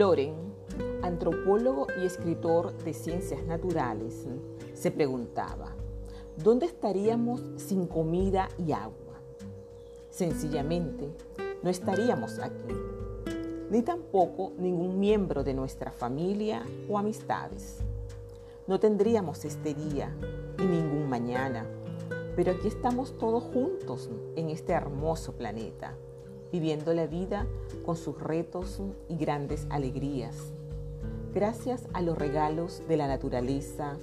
Loren, antropólogo y escritor de ciencias naturales, se preguntaba, ¿dónde estaríamos sin comida y agua? Sencillamente, no estaríamos aquí, ni tampoco ningún miembro de nuestra familia o amistades. No tendríamos este día y ningún mañana, pero aquí estamos todos juntos en este hermoso planeta viviendo la vida con sus retos y grandes alegrías. Gracias a los regalos de la naturaleza,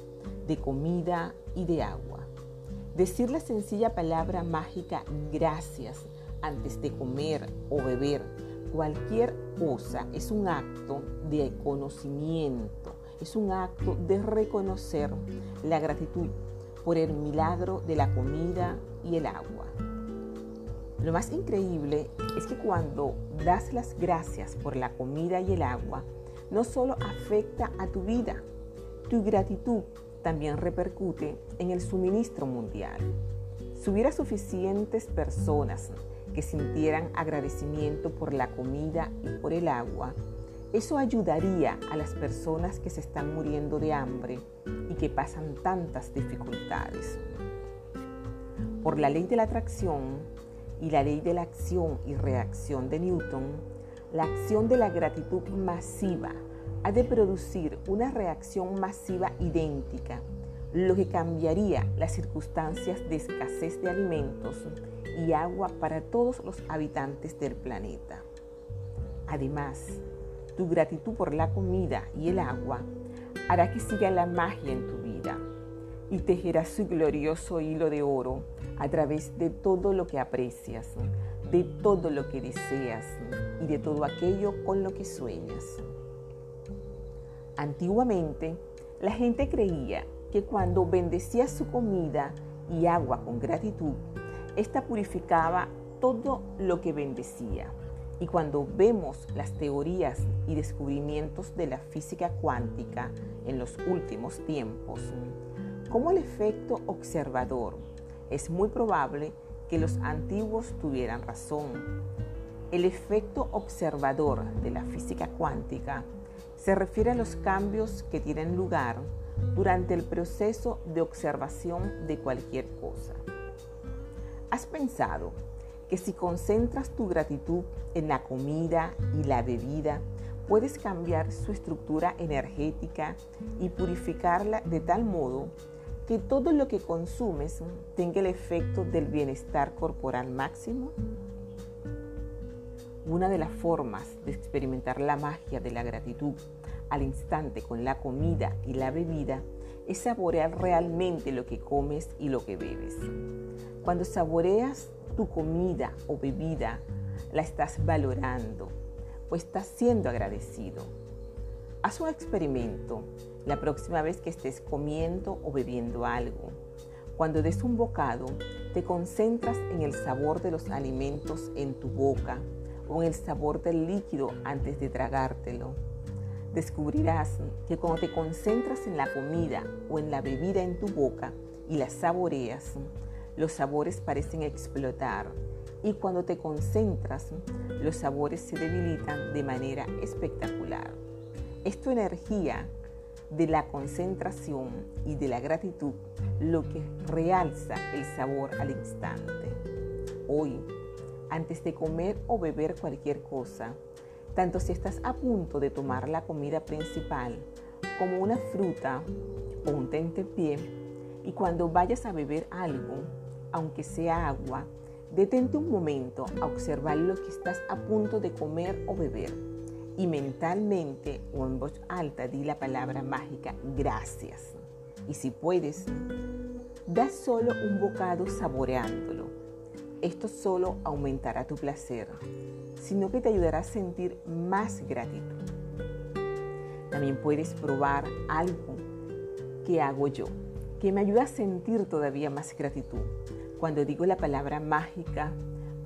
de comida y de agua. Decir la sencilla palabra mágica gracias antes de comer o beber cualquier cosa es un acto de conocimiento, es un acto de reconocer la gratitud por el milagro de la comida y el agua. Lo más increíble es que cuando das las gracias por la comida y el agua, no solo afecta a tu vida, tu gratitud también repercute en el suministro mundial. Si hubiera suficientes personas que sintieran agradecimiento por la comida y por el agua, eso ayudaría a las personas que se están muriendo de hambre y que pasan tantas dificultades. Por la ley de la atracción, y la ley de la acción y reacción de Newton, la acción de la gratitud masiva ha de producir una reacción masiva idéntica, lo que cambiaría las circunstancias de escasez de alimentos y agua para todos los habitantes del planeta. Además, tu gratitud por la comida y el agua hará que siga la magia en tu y tejerá su glorioso hilo de oro a través de todo lo que aprecias, de todo lo que deseas y de todo aquello con lo que sueñas. Antiguamente, la gente creía que cuando bendecía su comida y agua con gratitud, esta purificaba todo lo que bendecía. Y cuando vemos las teorías y descubrimientos de la física cuántica en los últimos tiempos, como el efecto observador es muy probable que los antiguos tuvieran razón. El efecto observador de la física cuántica se refiere a los cambios que tienen lugar durante el proceso de observación de cualquier cosa. ¿Has pensado que si concentras tu gratitud en la comida y la bebida, puedes cambiar su estructura energética y purificarla de tal modo que todo lo que consumes tenga el efecto del bienestar corporal máximo? Una de las formas de experimentar la magia de la gratitud al instante con la comida y la bebida es saborear realmente lo que comes y lo que bebes. Cuando saboreas tu comida o bebida, la estás valorando o estás siendo agradecido. Haz un experimento la próxima vez que estés comiendo o bebiendo algo. Cuando des un bocado, te concentras en el sabor de los alimentos en tu boca o en el sabor del líquido antes de tragártelo. Descubrirás que cuando te concentras en la comida o en la bebida en tu boca y la saboreas, los sabores parecen explotar y cuando te concentras, los sabores se debilitan de manera espectacular. Es tu energía de la concentración y de la gratitud lo que realza el sabor al instante. Hoy, antes de comer o beber cualquier cosa, tanto si estás a punto de tomar la comida principal como una fruta o un tentepié, y cuando vayas a beber algo, aunque sea agua, detente un momento a observar lo que estás a punto de comer o beber y mentalmente o en voz alta di la palabra mágica gracias. Y si puedes, da solo un bocado saboreándolo. Esto solo aumentará tu placer, sino que te ayudará a sentir más gratitud. También puedes probar algo que hago yo, que me ayuda a sentir todavía más gratitud. Cuando digo la palabra mágica,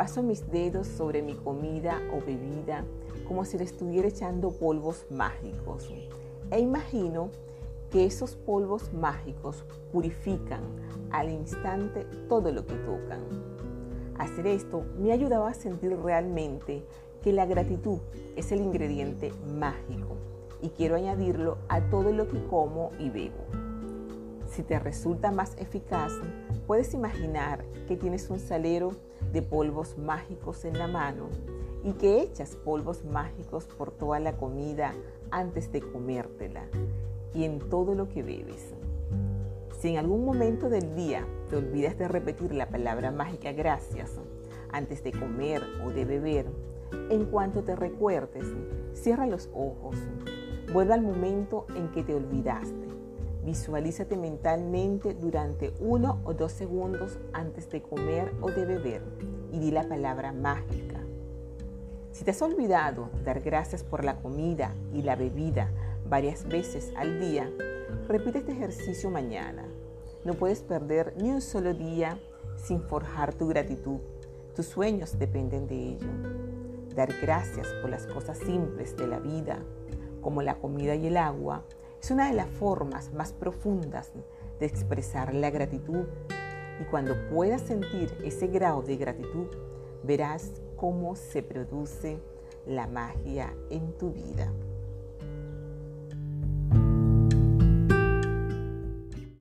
paso mis dedos sobre mi comida o bebida como si le estuviera echando polvos mágicos. E imagino que esos polvos mágicos purifican al instante todo lo que tocan. Hacer esto me ayudaba a sentir realmente que la gratitud es el ingrediente mágico y quiero añadirlo a todo lo que como y bebo. Si te resulta más eficaz, puedes imaginar que tienes un salero de polvos mágicos en la mano y que echas polvos mágicos por toda la comida antes de comértela y en todo lo que bebes. Si en algún momento del día te olvidas de repetir la palabra mágica gracias antes de comer o de beber, en cuanto te recuerdes, cierra los ojos, vuelve al momento en que te olvidaste. Visualízate mentalmente durante uno o dos segundos antes de comer o de beber y di la palabra mágica. Si te has olvidado dar gracias por la comida y la bebida varias veces al día, repite este ejercicio mañana. No puedes perder ni un solo día sin forjar tu gratitud. Tus sueños dependen de ello. Dar gracias por las cosas simples de la vida, como la comida y el agua, es una de las formas más profundas de expresar la gratitud. Y cuando puedas sentir ese grado de gratitud, verás cómo se produce la magia en tu vida.